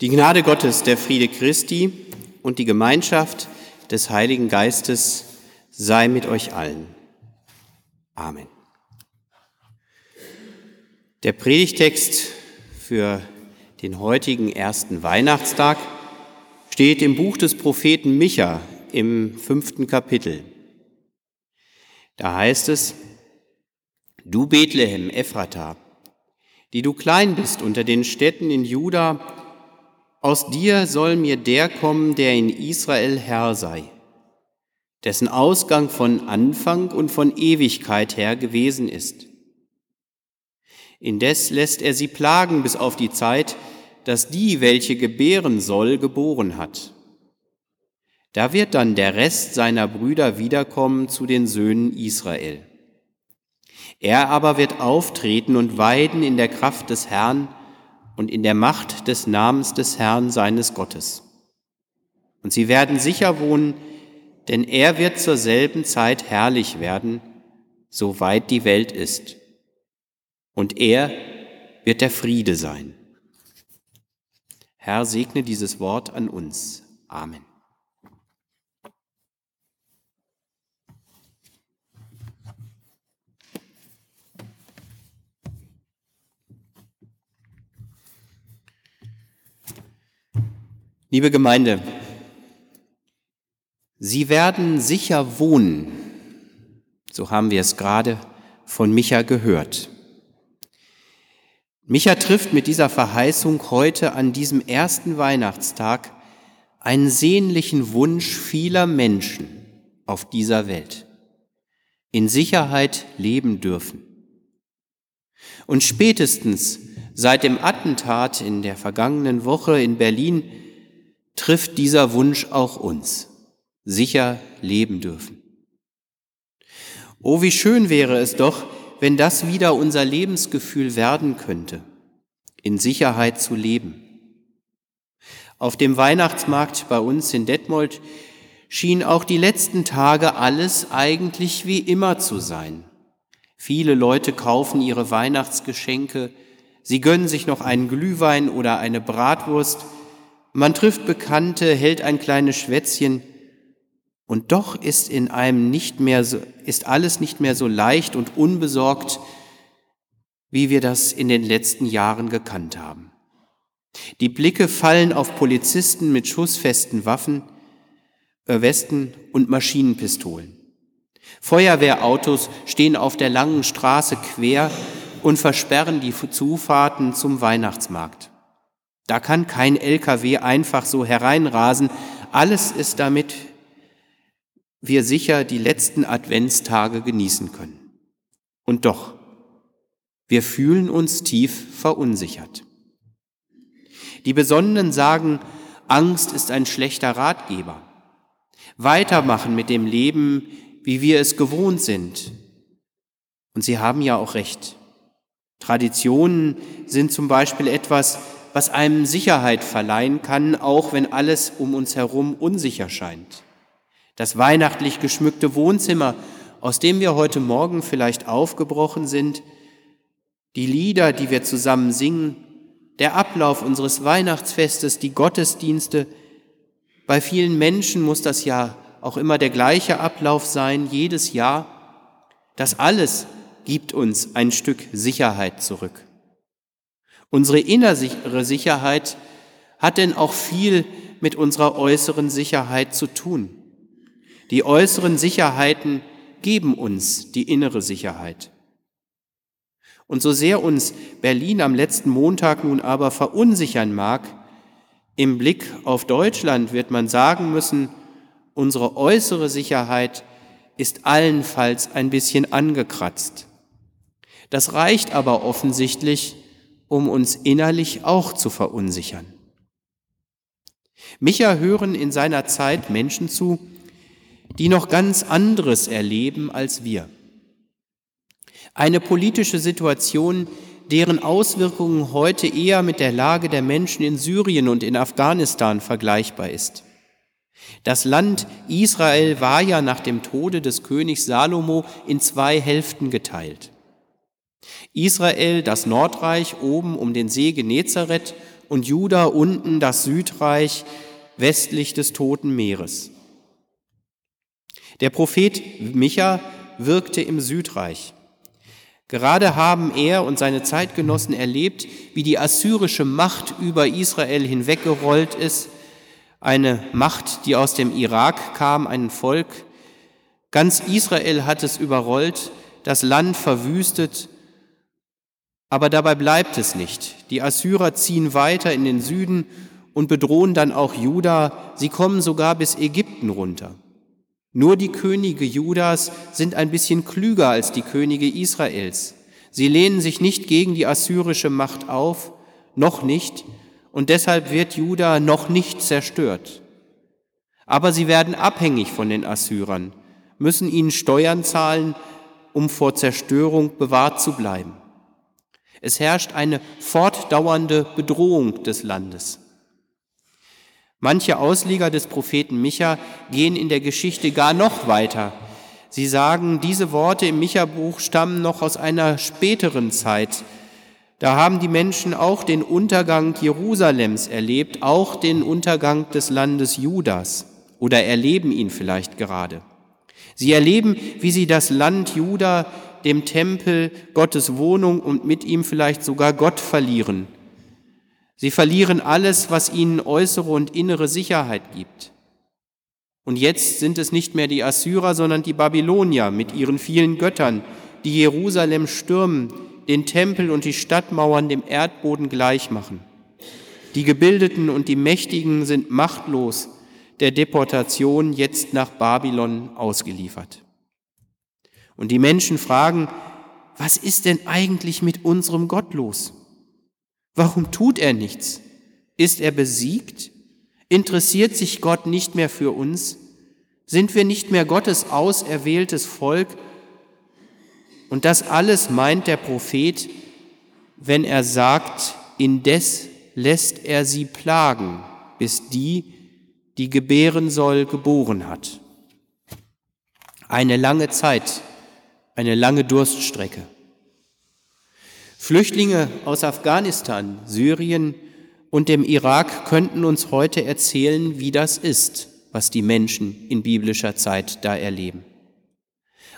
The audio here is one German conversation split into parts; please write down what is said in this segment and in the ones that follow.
Die Gnade Gottes, der Friede Christi und die Gemeinschaft des Heiligen Geistes sei mit euch allen. Amen. Der Predigtext für den heutigen ersten Weihnachtstag steht im Buch des Propheten Micha im fünften Kapitel. Da heißt es, Du Bethlehem, Ephrata, die du klein bist unter den Städten in Juda, aus dir soll mir der kommen, der in Israel Herr sei, dessen Ausgang von Anfang und von Ewigkeit her gewesen ist. Indes lässt er sie plagen bis auf die Zeit, dass die, welche gebären soll, geboren hat. Da wird dann der Rest seiner Brüder wiederkommen zu den Söhnen Israel. Er aber wird auftreten und weiden in der Kraft des Herrn, und in der Macht des Namens des Herrn seines Gottes. Und sie werden sicher wohnen, denn er wird zur selben Zeit herrlich werden, soweit die Welt ist. Und er wird der Friede sein. Herr, segne dieses Wort an uns. Amen. Liebe Gemeinde, Sie werden sicher wohnen, so haben wir es gerade von Micha gehört. Micha trifft mit dieser Verheißung heute an diesem ersten Weihnachtstag einen sehnlichen Wunsch vieler Menschen auf dieser Welt, in Sicherheit leben dürfen. Und spätestens seit dem Attentat in der vergangenen Woche in Berlin trifft dieser Wunsch auch uns, sicher leben dürfen. Oh, wie schön wäre es doch, wenn das wieder unser Lebensgefühl werden könnte, in Sicherheit zu leben. Auf dem Weihnachtsmarkt bei uns in Detmold schien auch die letzten Tage alles eigentlich wie immer zu sein. Viele Leute kaufen ihre Weihnachtsgeschenke, sie gönnen sich noch einen Glühwein oder eine Bratwurst, man trifft Bekannte, hält ein kleines Schwätzchen, und doch ist in einem nicht mehr so, ist alles nicht mehr so leicht und unbesorgt, wie wir das in den letzten Jahren gekannt haben. Die Blicke fallen auf Polizisten mit schussfesten Waffen, Westen und Maschinenpistolen. Feuerwehrautos stehen auf der langen Straße quer und versperren die Zufahrten zum Weihnachtsmarkt. Da kann kein LKW einfach so hereinrasen. Alles ist damit wir sicher die letzten Adventstage genießen können. Und doch, wir fühlen uns tief verunsichert. Die Besonnenen sagen, Angst ist ein schlechter Ratgeber. Weitermachen mit dem Leben, wie wir es gewohnt sind. Und sie haben ja auch recht. Traditionen sind zum Beispiel etwas, was einem Sicherheit verleihen kann, auch wenn alles um uns herum unsicher scheint. Das weihnachtlich geschmückte Wohnzimmer, aus dem wir heute Morgen vielleicht aufgebrochen sind, die Lieder, die wir zusammen singen, der Ablauf unseres Weihnachtsfestes, die Gottesdienste, bei vielen Menschen muss das ja auch immer der gleiche Ablauf sein, jedes Jahr. Das alles gibt uns ein Stück Sicherheit zurück. Unsere innere Sicherheit hat denn auch viel mit unserer äußeren Sicherheit zu tun. Die äußeren Sicherheiten geben uns die innere Sicherheit. Und so sehr uns Berlin am letzten Montag nun aber verunsichern mag, im Blick auf Deutschland wird man sagen müssen, unsere äußere Sicherheit ist allenfalls ein bisschen angekratzt. Das reicht aber offensichtlich, um uns innerlich auch zu verunsichern. Micha hören in seiner Zeit Menschen zu, die noch ganz anderes erleben als wir. Eine politische Situation, deren Auswirkungen heute eher mit der Lage der Menschen in Syrien und in Afghanistan vergleichbar ist. Das Land Israel war ja nach dem Tode des Königs Salomo in zwei Hälften geteilt. Israel, das Nordreich oben um den See Genezareth und Juda unten das Südreich westlich des Toten Meeres. Der Prophet Micha wirkte im Südreich. Gerade haben er und seine Zeitgenossen erlebt, wie die assyrische Macht über Israel hinweggerollt ist, eine Macht, die aus dem Irak kam, ein Volk. Ganz Israel hat es überrollt, das Land verwüstet, aber dabei bleibt es nicht. Die Assyrer ziehen weiter in den Süden und bedrohen dann auch Juda, sie kommen sogar bis Ägypten runter. Nur die Könige Judas sind ein bisschen klüger als die Könige Israels. Sie lehnen sich nicht gegen die assyrische Macht auf, noch nicht, und deshalb wird Juda noch nicht zerstört. Aber sie werden abhängig von den Assyrern, müssen ihnen Steuern zahlen, um vor Zerstörung bewahrt zu bleiben. Es herrscht eine fortdauernde Bedrohung des Landes. Manche Ausleger des Propheten Micha gehen in der Geschichte gar noch weiter. Sie sagen, diese Worte im Micha-Buch stammen noch aus einer späteren Zeit. Da haben die Menschen auch den Untergang Jerusalems erlebt, auch den Untergang des Landes Judas oder erleben ihn vielleicht gerade. Sie erleben, wie sie das Land Juda, dem Tempel, Gottes Wohnung und mit ihm vielleicht sogar Gott verlieren Sie verlieren alles, was ihnen äußere und innere Sicherheit gibt. Und jetzt sind es nicht mehr die Assyrer, sondern die Babylonier mit ihren vielen Göttern, die Jerusalem stürmen, den Tempel und die Stadtmauern dem Erdboden gleich machen. Die Gebildeten und die Mächtigen sind machtlos, der Deportation jetzt nach Babylon ausgeliefert. Und die Menschen fragen, was ist denn eigentlich mit unserem Gott los? Warum tut er nichts? Ist er besiegt? Interessiert sich Gott nicht mehr für uns? Sind wir nicht mehr Gottes auserwähltes Volk? Und das alles meint der Prophet, wenn er sagt, indes lässt er sie plagen, bis die, die gebären soll, geboren hat. Eine lange Zeit, eine lange Durststrecke. Flüchtlinge aus Afghanistan, Syrien und dem Irak könnten uns heute erzählen, wie das ist, was die Menschen in biblischer Zeit da erleben.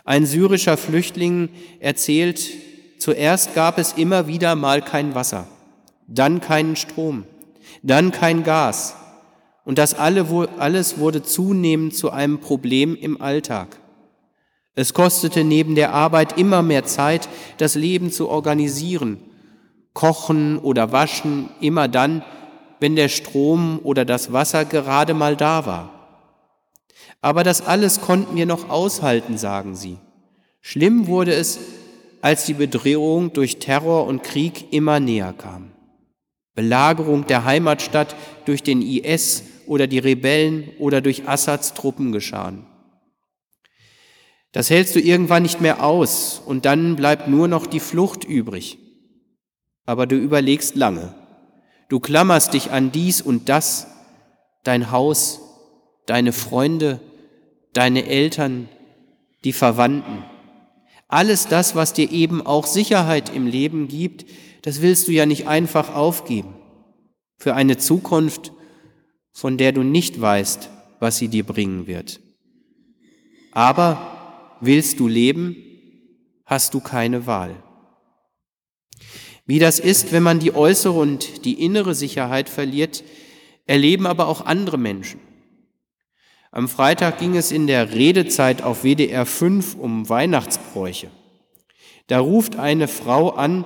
Ein syrischer Flüchtling erzählt, zuerst gab es immer wieder mal kein Wasser, dann keinen Strom, dann kein Gas, und das alles wurde zunehmend zu einem Problem im Alltag. Es kostete neben der Arbeit immer mehr Zeit, das Leben zu organisieren, kochen oder waschen, immer dann, wenn der Strom oder das Wasser gerade mal da war. Aber das alles konnten wir noch aushalten, sagen sie. Schlimm wurde es, als die Bedrohung durch Terror und Krieg immer näher kam. Belagerung der Heimatstadt durch den IS oder die Rebellen oder durch Assads Truppen geschahen. Das hältst du irgendwann nicht mehr aus und dann bleibt nur noch die Flucht übrig. Aber du überlegst lange. Du klammerst dich an dies und das, dein Haus, deine Freunde, deine Eltern, die Verwandten. Alles das, was dir eben auch Sicherheit im Leben gibt, das willst du ja nicht einfach aufgeben. Für eine Zukunft, von der du nicht weißt, was sie dir bringen wird. Aber Willst du leben, hast du keine Wahl. Wie das ist, wenn man die äußere und die innere Sicherheit verliert, erleben aber auch andere Menschen. Am Freitag ging es in der Redezeit auf WDR 5 um Weihnachtsbräuche. Da ruft eine Frau an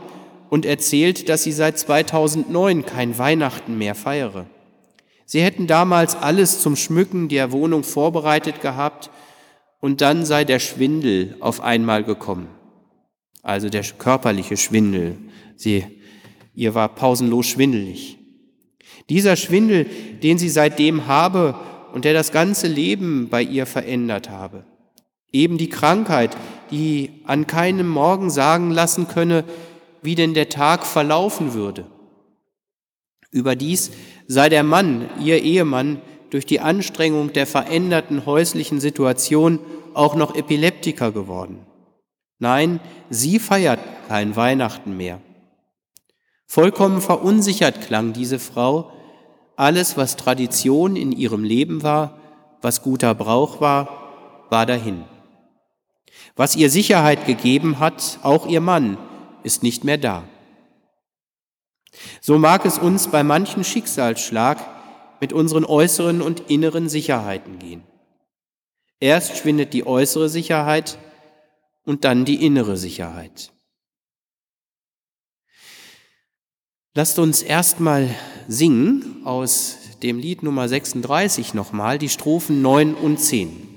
und erzählt, dass sie seit 2009 kein Weihnachten mehr feiere. Sie hätten damals alles zum Schmücken der Wohnung vorbereitet gehabt und dann sei der Schwindel auf einmal gekommen. Also der körperliche Schwindel. Sie, ihr war pausenlos schwindelig. Dieser Schwindel, den sie seitdem habe und der das ganze Leben bei ihr verändert habe. Eben die Krankheit, die an keinem Morgen sagen lassen könne, wie denn der Tag verlaufen würde. Überdies sei der Mann, ihr Ehemann, durch die Anstrengung der veränderten häuslichen Situation auch noch Epileptiker geworden. Nein, sie feiert kein Weihnachten mehr. Vollkommen verunsichert klang diese Frau. Alles, was Tradition in ihrem Leben war, was guter Brauch war, war dahin. Was ihr Sicherheit gegeben hat, auch ihr Mann, ist nicht mehr da. So mag es uns bei manchen Schicksalsschlag mit unseren äußeren und inneren Sicherheiten gehen. Erst schwindet die äußere Sicherheit und dann die innere Sicherheit. Lasst uns erstmal singen aus dem Lied Nummer 36 nochmal die Strophen 9 und 10.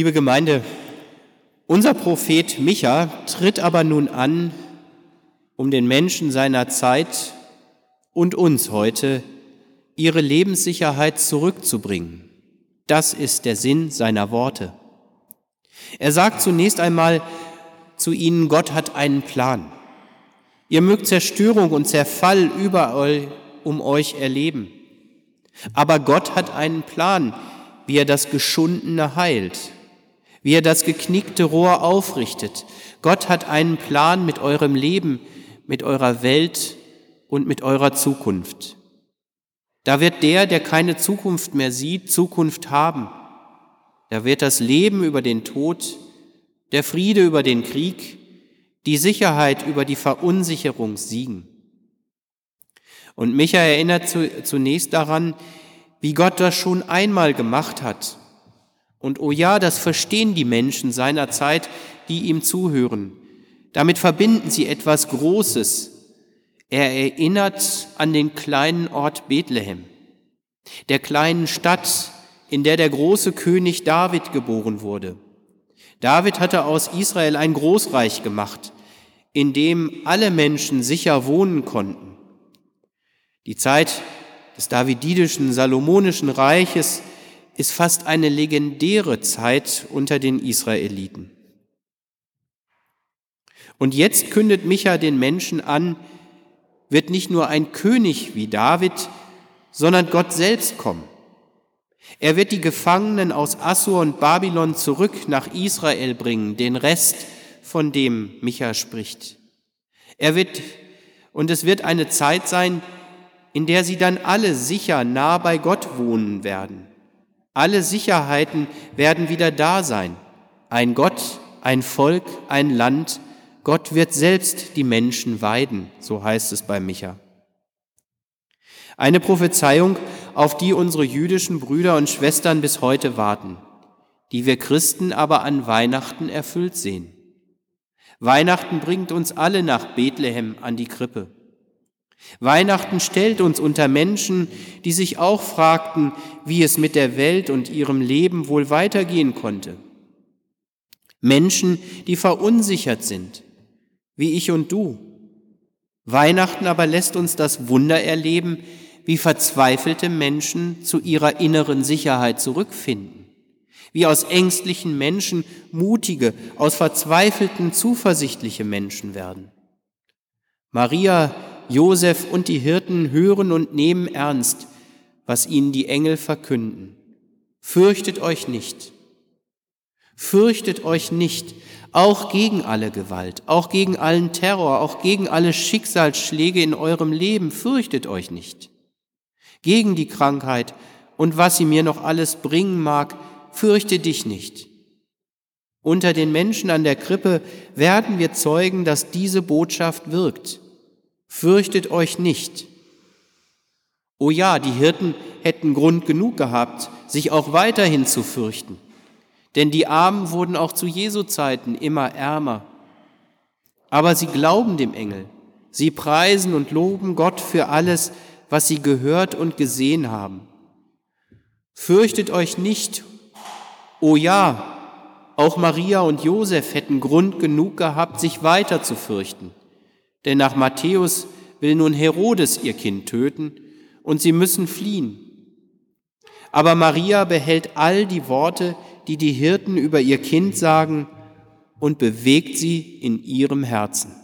Liebe Gemeinde, unser Prophet Micha tritt aber nun an, um den Menschen seiner Zeit und uns heute ihre Lebenssicherheit zurückzubringen. Das ist der Sinn seiner Worte. Er sagt zunächst einmal zu ihnen, Gott hat einen Plan. Ihr mögt Zerstörung und Zerfall überall um euch erleben. Aber Gott hat einen Plan, wie er das Geschundene heilt, wie er das geknickte Rohr aufrichtet. Gott hat einen Plan mit eurem Leben, mit eurer Welt und mit eurer Zukunft. Da wird der, der keine Zukunft mehr sieht, Zukunft haben. Da wird das Leben über den Tod, der Friede über den Krieg, die Sicherheit über die Verunsicherung siegen. Und Micha erinnert zunächst daran, wie Gott das schon einmal gemacht hat und oh ja, das verstehen die Menschen seiner Zeit, die ihm zuhören. Damit verbinden sie etwas Großes. Er erinnert an den kleinen Ort Bethlehem, der kleinen Stadt, in der der große König David geboren wurde. David hatte aus Israel ein Großreich gemacht, in dem alle Menschen sicher wohnen konnten. Die Zeit des davididischen, salomonischen Reiches ist fast eine legendäre Zeit unter den Israeliten. Und jetzt kündet Micha den Menschen an, wird nicht nur ein König wie David, sondern Gott selbst kommen. Er wird die Gefangenen aus Assur und Babylon zurück nach Israel bringen, den Rest, von dem Micha spricht. Er wird, und es wird eine Zeit sein, in der sie dann alle sicher nah bei Gott wohnen werden. Alle Sicherheiten werden wieder da sein. Ein Gott, ein Volk, ein Land. Gott wird selbst die Menschen weiden, so heißt es bei Micha. Eine Prophezeiung, auf die unsere jüdischen Brüder und Schwestern bis heute warten, die wir Christen aber an Weihnachten erfüllt sehen. Weihnachten bringt uns alle nach Bethlehem an die Krippe. Weihnachten stellt uns unter Menschen, die sich auch fragten, wie es mit der Welt und ihrem Leben wohl weitergehen konnte. Menschen, die verunsichert sind, wie ich und du. Weihnachten aber lässt uns das Wunder erleben, wie verzweifelte Menschen zu ihrer inneren Sicherheit zurückfinden, wie aus ängstlichen Menschen mutige, aus verzweifelten zuversichtliche Menschen werden. Maria Josef und die Hirten hören und nehmen ernst, was ihnen die Engel verkünden. Fürchtet euch nicht. Fürchtet euch nicht, auch gegen alle Gewalt, auch gegen allen Terror, auch gegen alle Schicksalsschläge in eurem Leben. Fürchtet euch nicht. Gegen die Krankheit und was sie mir noch alles bringen mag, fürchte dich nicht. Unter den Menschen an der Krippe werden wir zeugen, dass diese Botschaft wirkt. Fürchtet euch nicht. Oh ja, die Hirten hätten Grund genug gehabt, sich auch weiterhin zu fürchten. Denn die Armen wurden auch zu Jesu Zeiten immer ärmer. Aber sie glauben dem Engel. Sie preisen und loben Gott für alles, was sie gehört und gesehen haben. Fürchtet euch nicht. Oh ja, auch Maria und Josef hätten Grund genug gehabt, sich weiter zu fürchten. Denn nach Matthäus will nun Herodes ihr Kind töten und sie müssen fliehen. Aber Maria behält all die Worte, die die Hirten über ihr Kind sagen, und bewegt sie in ihrem Herzen.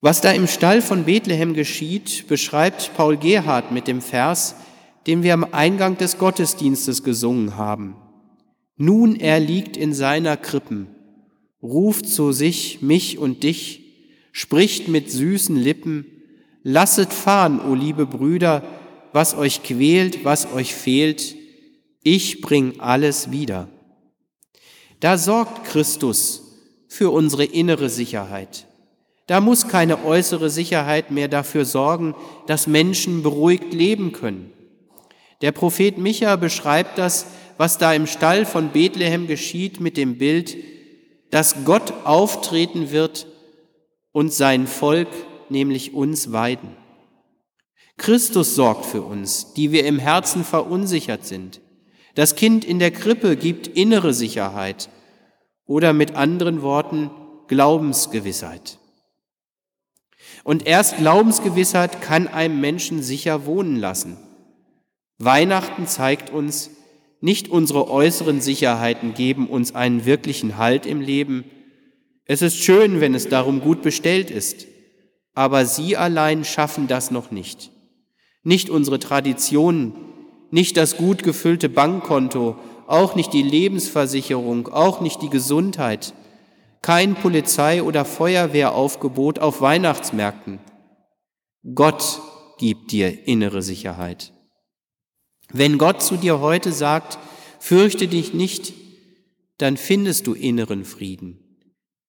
Was da im Stall von Bethlehem geschieht, beschreibt Paul Gerhard mit dem Vers, den wir am Eingang des Gottesdienstes gesungen haben. Nun er liegt in seiner Krippen, ruft zu sich mich und dich, spricht mit süßen Lippen, lasset fahren, o liebe Brüder, was euch quält, was euch fehlt, ich bring alles wieder. Da sorgt Christus für unsere innere Sicherheit. Da muss keine äußere Sicherheit mehr dafür sorgen, dass Menschen beruhigt leben können. Der Prophet Micha beschreibt das, was da im Stall von Bethlehem geschieht, mit dem Bild, dass Gott auftreten wird und sein Volk, nämlich uns, weiden. Christus sorgt für uns, die wir im Herzen verunsichert sind. Das Kind in der Krippe gibt innere Sicherheit oder mit anderen Worten Glaubensgewissheit. Und erst Glaubensgewissheit kann einem Menschen sicher wohnen lassen. Weihnachten zeigt uns, nicht unsere äußeren Sicherheiten geben uns einen wirklichen Halt im Leben. Es ist schön, wenn es darum gut bestellt ist, aber sie allein schaffen das noch nicht. Nicht unsere Traditionen, nicht das gut gefüllte Bankkonto, auch nicht die Lebensversicherung, auch nicht die Gesundheit, kein Polizei- oder Feuerwehraufgebot auf Weihnachtsmärkten. Gott gibt dir innere Sicherheit. Wenn Gott zu dir heute sagt, fürchte dich nicht, dann findest du inneren Frieden.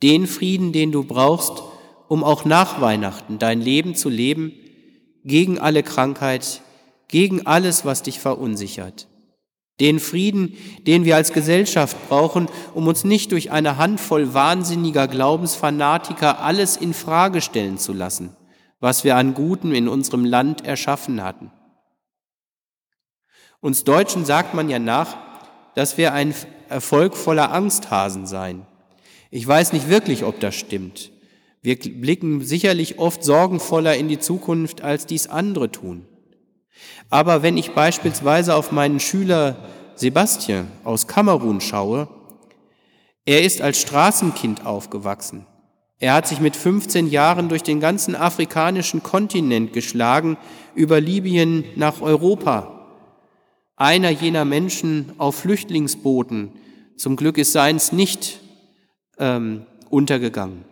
Den Frieden, den du brauchst, um auch nach Weihnachten dein Leben zu leben, gegen alle Krankheit, gegen alles, was dich verunsichert. Den Frieden, den wir als Gesellschaft brauchen, um uns nicht durch eine Handvoll wahnsinniger Glaubensfanatiker alles in Frage stellen zu lassen, was wir an Guten in unserem Land erschaffen hatten. Uns Deutschen sagt man ja nach, dass wir ein Erfolg voller Angsthasen seien. Ich weiß nicht wirklich, ob das stimmt. Wir blicken sicherlich oft sorgenvoller in die Zukunft, als dies andere tun. Aber wenn ich beispielsweise auf meinen Schüler Sebastian aus Kamerun schaue, er ist als Straßenkind aufgewachsen. Er hat sich mit 15 Jahren durch den ganzen afrikanischen Kontinent geschlagen, über Libyen nach Europa. Einer jener Menschen auf Flüchtlingsbooten, zum Glück ist seins nicht ähm, untergegangen.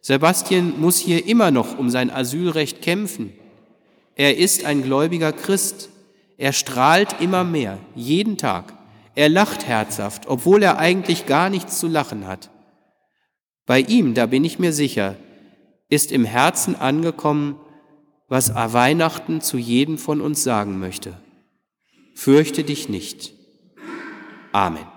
Sebastian muss hier immer noch um sein Asylrecht kämpfen. Er ist ein gläubiger Christ. Er strahlt immer mehr, jeden Tag. Er lacht herzhaft, obwohl er eigentlich gar nichts zu lachen hat. Bei ihm, da bin ich mir sicher, ist im Herzen angekommen, was Weihnachten zu jedem von uns sagen möchte. Fürchte dich nicht. Amen.